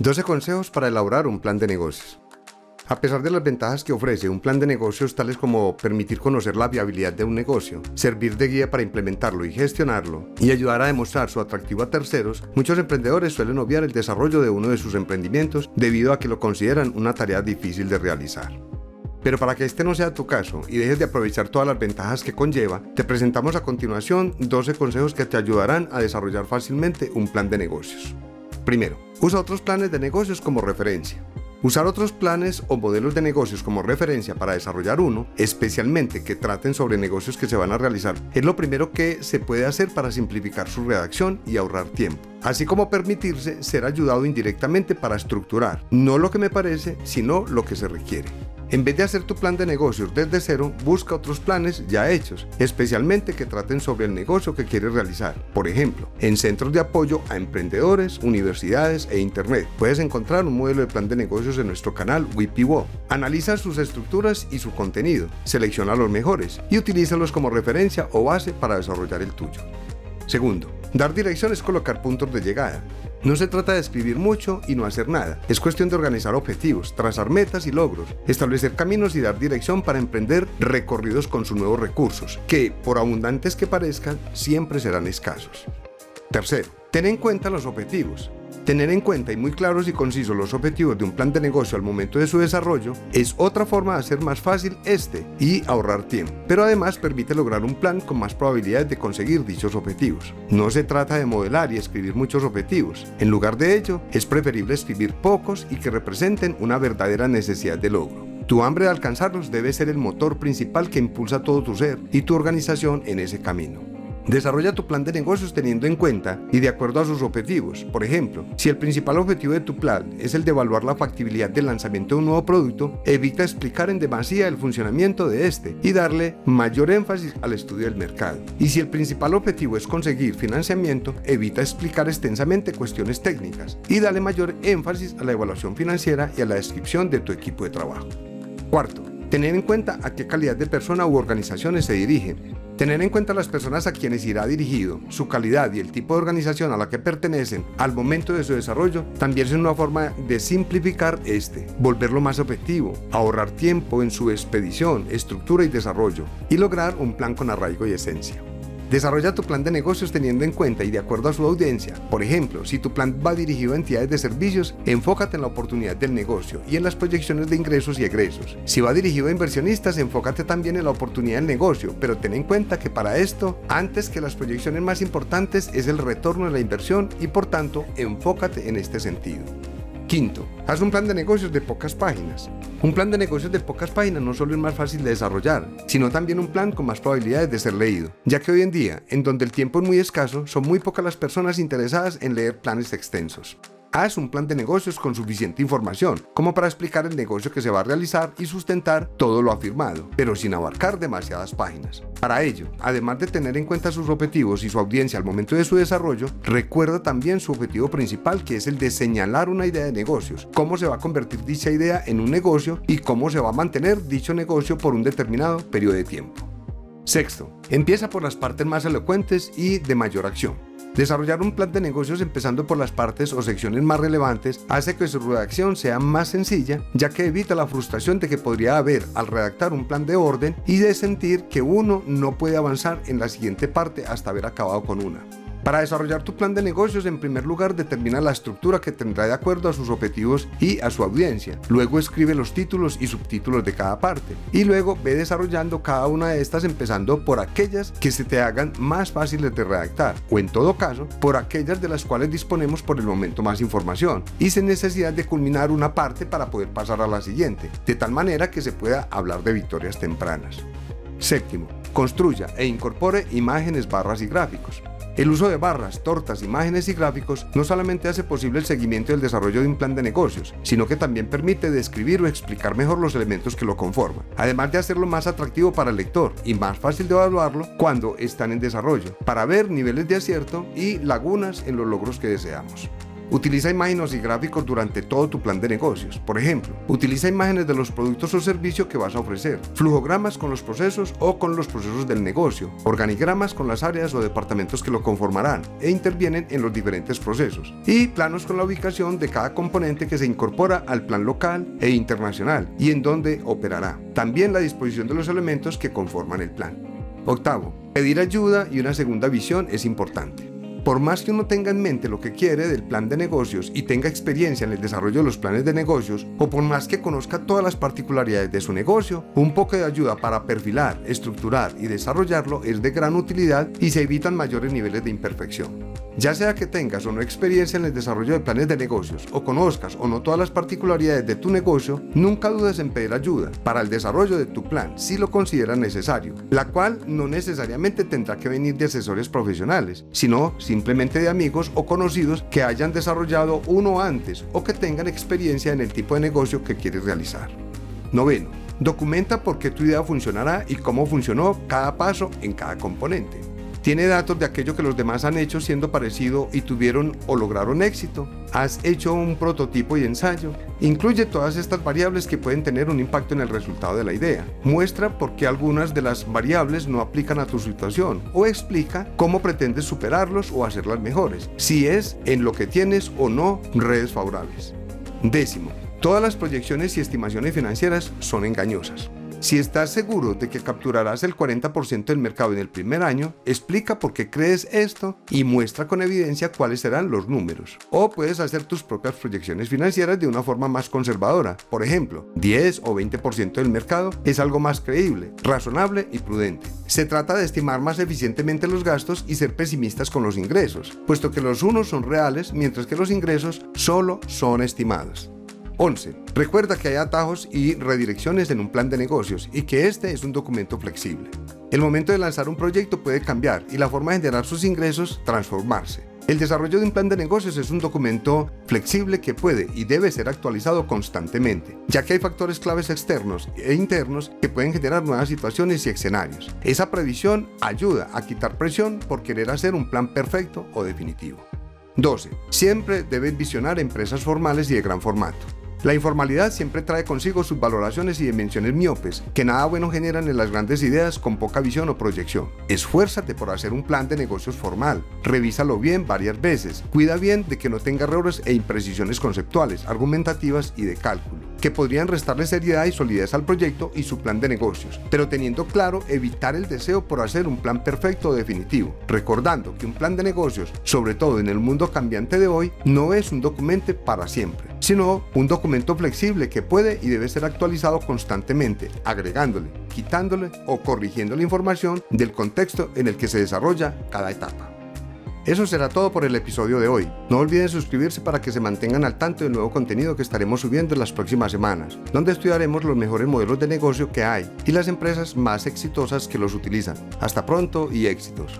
12 consejos para elaborar un plan de negocios. A pesar de las ventajas que ofrece un plan de negocios tales como permitir conocer la viabilidad de un negocio, servir de guía para implementarlo y gestionarlo, y ayudar a demostrar su atractivo a terceros, muchos emprendedores suelen obviar el desarrollo de uno de sus emprendimientos debido a que lo consideran una tarea difícil de realizar. Pero para que este no sea tu caso y dejes de aprovechar todas las ventajas que conlleva, te presentamos a continuación 12 consejos que te ayudarán a desarrollar fácilmente un plan de negocios. Primero, usa otros planes de negocios como referencia. Usar otros planes o modelos de negocios como referencia para desarrollar uno, especialmente que traten sobre negocios que se van a realizar, es lo primero que se puede hacer para simplificar su redacción y ahorrar tiempo, así como permitirse ser ayudado indirectamente para estructurar, no lo que me parece, sino lo que se requiere. En vez de hacer tu plan de negocios desde cero, busca otros planes ya hechos, especialmente que traten sobre el negocio que quieres realizar. Por ejemplo, en centros de apoyo a emprendedores, universidades e Internet. Puedes encontrar un modelo de plan de negocios en nuestro canal WIPIWO. Analiza sus estructuras y su contenido, selecciona los mejores y utilízalos como referencia o base para desarrollar el tuyo. Segundo, dar dirección es colocar puntos de llegada. No se trata de escribir mucho y no hacer nada. Es cuestión de organizar objetivos, trazar metas y logros, establecer caminos y dar dirección para emprender recorridos con sus nuevos recursos, que, por abundantes que parezcan, siempre serán escasos. Tercero, ten en cuenta los objetivos. Tener en cuenta y muy claros y concisos los objetivos de un plan de negocio al momento de su desarrollo es otra forma de hacer más fácil este y ahorrar tiempo, pero además permite lograr un plan con más probabilidades de conseguir dichos objetivos. No se trata de modelar y escribir muchos objetivos, en lugar de ello es preferible escribir pocos y que representen una verdadera necesidad de logro. Tu hambre de alcanzarlos debe ser el motor principal que impulsa todo tu ser y tu organización en ese camino. Desarrolla tu plan de negocios teniendo en cuenta y de acuerdo a sus objetivos. Por ejemplo, si el principal objetivo de tu plan es el de evaluar la factibilidad del lanzamiento de un nuevo producto, evita explicar en demasía el funcionamiento de este y darle mayor énfasis al estudio del mercado. Y si el principal objetivo es conseguir financiamiento, evita explicar extensamente cuestiones técnicas y dale mayor énfasis a la evaluación financiera y a la descripción de tu equipo de trabajo. Cuarto, tener en cuenta a qué calidad de persona u organizaciones se dirigen Tener en cuenta las personas a quienes irá dirigido, su calidad y el tipo de organización a la que pertenecen al momento de su desarrollo también es una forma de simplificar este, volverlo más objetivo, ahorrar tiempo en su expedición, estructura y desarrollo y lograr un plan con arraigo y esencia. Desarrolla tu plan de negocios teniendo en cuenta y de acuerdo a su audiencia. Por ejemplo, si tu plan va dirigido a entidades de servicios, enfócate en la oportunidad del negocio y en las proyecciones de ingresos y egresos. Si va dirigido a inversionistas, enfócate también en la oportunidad del negocio, pero ten en cuenta que para esto, antes que las proyecciones más importantes es el retorno de la inversión y por tanto, enfócate en este sentido. Quinto, haz un plan de negocios de pocas páginas. Un plan de negocios de pocas páginas no solo es más fácil de desarrollar, sino también un plan con más probabilidades de ser leído, ya que hoy en día, en donde el tiempo es muy escaso, son muy pocas las personas interesadas en leer planes extensos. Haz un plan de negocios con suficiente información, como para explicar el negocio que se va a realizar y sustentar todo lo afirmado, pero sin abarcar demasiadas páginas. Para ello, además de tener en cuenta sus objetivos y su audiencia al momento de su desarrollo, recuerda también su objetivo principal, que es el de señalar una idea de negocios, cómo se va a convertir dicha idea en un negocio y cómo se va a mantener dicho negocio por un determinado periodo de tiempo. Sexto, empieza por las partes más elocuentes y de mayor acción. Desarrollar un plan de negocios empezando por las partes o secciones más relevantes hace que su redacción sea más sencilla, ya que evita la frustración de que podría haber al redactar un plan de orden y de sentir que uno no puede avanzar en la siguiente parte hasta haber acabado con una. Para desarrollar tu plan de negocios, en primer lugar determina la estructura que tendrá de acuerdo a sus objetivos y a su audiencia. Luego escribe los títulos y subtítulos de cada parte. Y luego ve desarrollando cada una de estas empezando por aquellas que se te hagan más fáciles de redactar. O en todo caso, por aquellas de las cuales disponemos por el momento más información. Y sin necesidad de culminar una parte para poder pasar a la siguiente. De tal manera que se pueda hablar de victorias tempranas. Séptimo, construya e incorpore imágenes, barras y gráficos. El uso de barras, tortas, imágenes y gráficos no solamente hace posible el seguimiento y el desarrollo de un plan de negocios, sino que también permite describir o explicar mejor los elementos que lo conforman, además de hacerlo más atractivo para el lector y más fácil de evaluarlo cuando están en desarrollo, para ver niveles de acierto y lagunas en los logros que deseamos. Utiliza imágenes y gráficos durante todo tu plan de negocios. Por ejemplo, utiliza imágenes de los productos o servicios que vas a ofrecer, flujogramas con los procesos o con los procesos del negocio, organigramas con las áreas o departamentos que lo conformarán e intervienen en los diferentes procesos, y planos con la ubicación de cada componente que se incorpora al plan local e internacional y en donde operará. También la disposición de los elementos que conforman el plan. Octavo, pedir ayuda y una segunda visión es importante. Por más que uno tenga en mente lo que quiere del plan de negocios y tenga experiencia en el desarrollo de los planes de negocios, o por más que conozca todas las particularidades de su negocio, un poco de ayuda para perfilar, estructurar y desarrollarlo es de gran utilidad y se evitan mayores niveles de imperfección. Ya sea que tengas o no experiencia en el desarrollo de planes de negocios, o conozcas o no todas las particularidades de tu negocio, nunca dudes en pedir ayuda para el desarrollo de tu plan si lo consideras necesario, la cual no necesariamente tendrá que venir de asesores profesionales, sino simplemente de amigos o conocidos que hayan desarrollado uno antes o que tengan experiencia en el tipo de negocio que quieres realizar. Noveno, documenta por qué tu idea funcionará y cómo funcionó cada paso en cada componente. Tiene datos de aquello que los demás han hecho siendo parecido y tuvieron o lograron éxito. Has hecho un prototipo y ensayo. Incluye todas estas variables que pueden tener un impacto en el resultado de la idea. Muestra por qué algunas de las variables no aplican a tu situación o explica cómo pretendes superarlos o hacerlas mejores. Si es en lo que tienes o no redes favorables. Décimo, todas las proyecciones y estimaciones financieras son engañosas. Si estás seguro de que capturarás el 40% del mercado en el primer año, explica por qué crees esto y muestra con evidencia cuáles serán los números. O puedes hacer tus propias proyecciones financieras de una forma más conservadora. Por ejemplo, 10 o 20% del mercado es algo más creíble, razonable y prudente. Se trata de estimar más eficientemente los gastos y ser pesimistas con los ingresos, puesto que los unos son reales mientras que los ingresos solo son estimados. 11. Recuerda que hay atajos y redirecciones en un plan de negocios y que este es un documento flexible. El momento de lanzar un proyecto puede cambiar y la forma de generar sus ingresos transformarse. El desarrollo de un plan de negocios es un documento flexible que puede y debe ser actualizado constantemente, ya que hay factores claves externos e internos que pueden generar nuevas situaciones y escenarios. Esa previsión ayuda a quitar presión por querer hacer un plan perfecto o definitivo. 12. Siempre debes visionar empresas formales y de gran formato. La informalidad siempre trae consigo sus valoraciones y dimensiones miopes, que nada bueno generan en las grandes ideas con poca visión o proyección. Esfuérzate por hacer un plan de negocios formal, revísalo bien varias veces, cuida bien de que no tenga errores e imprecisiones conceptuales, argumentativas y de cálculo que podrían restarle seriedad y solidez al proyecto y su plan de negocios, pero teniendo claro evitar el deseo por hacer un plan perfecto o definitivo, recordando que un plan de negocios, sobre todo en el mundo cambiante de hoy, no es un documento para siempre, sino un documento flexible que puede y debe ser actualizado constantemente, agregándole, quitándole o corrigiendo la información del contexto en el que se desarrolla cada etapa. Eso será todo por el episodio de hoy. No olviden suscribirse para que se mantengan al tanto del nuevo contenido que estaremos subiendo en las próximas semanas, donde estudiaremos los mejores modelos de negocio que hay y las empresas más exitosas que los utilizan. Hasta pronto y éxitos.